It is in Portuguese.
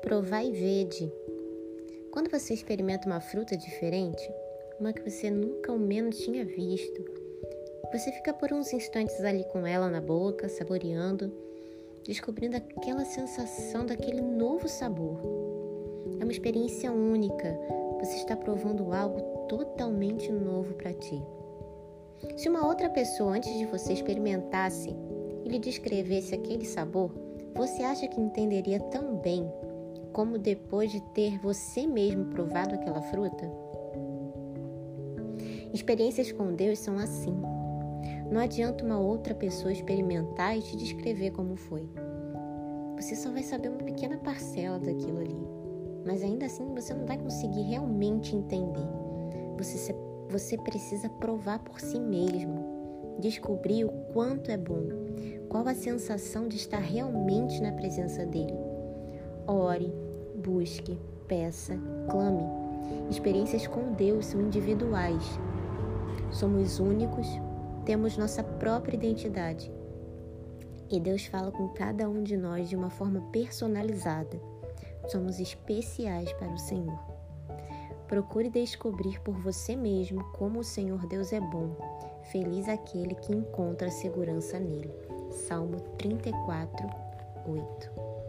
provai e vede. Quando você experimenta uma fruta diferente, uma que você nunca ao menos tinha visto, você fica por uns instantes ali com ela na boca, saboreando, descobrindo aquela sensação daquele novo sabor. É uma experiência única. Você está provando algo totalmente novo para ti. Se uma outra pessoa antes de você experimentasse e lhe descrevesse aquele sabor, você acha que entenderia tão bem como depois de ter você mesmo provado aquela fruta? Experiências com Deus são assim. Não adianta uma outra pessoa experimentar e te descrever como foi. Você só vai saber uma pequena parcela daquilo ali. Mas ainda assim você não vai conseguir realmente entender. Você, você precisa provar por si mesmo, descobrir o quanto é bom, qual a sensação de estar realmente na presença dele. Ore, busque, peça, clame. Experiências com Deus são individuais. Somos únicos, temos nossa própria identidade. E Deus fala com cada um de nós de uma forma personalizada. Somos especiais para o Senhor. Procure descobrir por você mesmo como o Senhor Deus é bom. Feliz aquele que encontra segurança nele. Salmo 34, 8.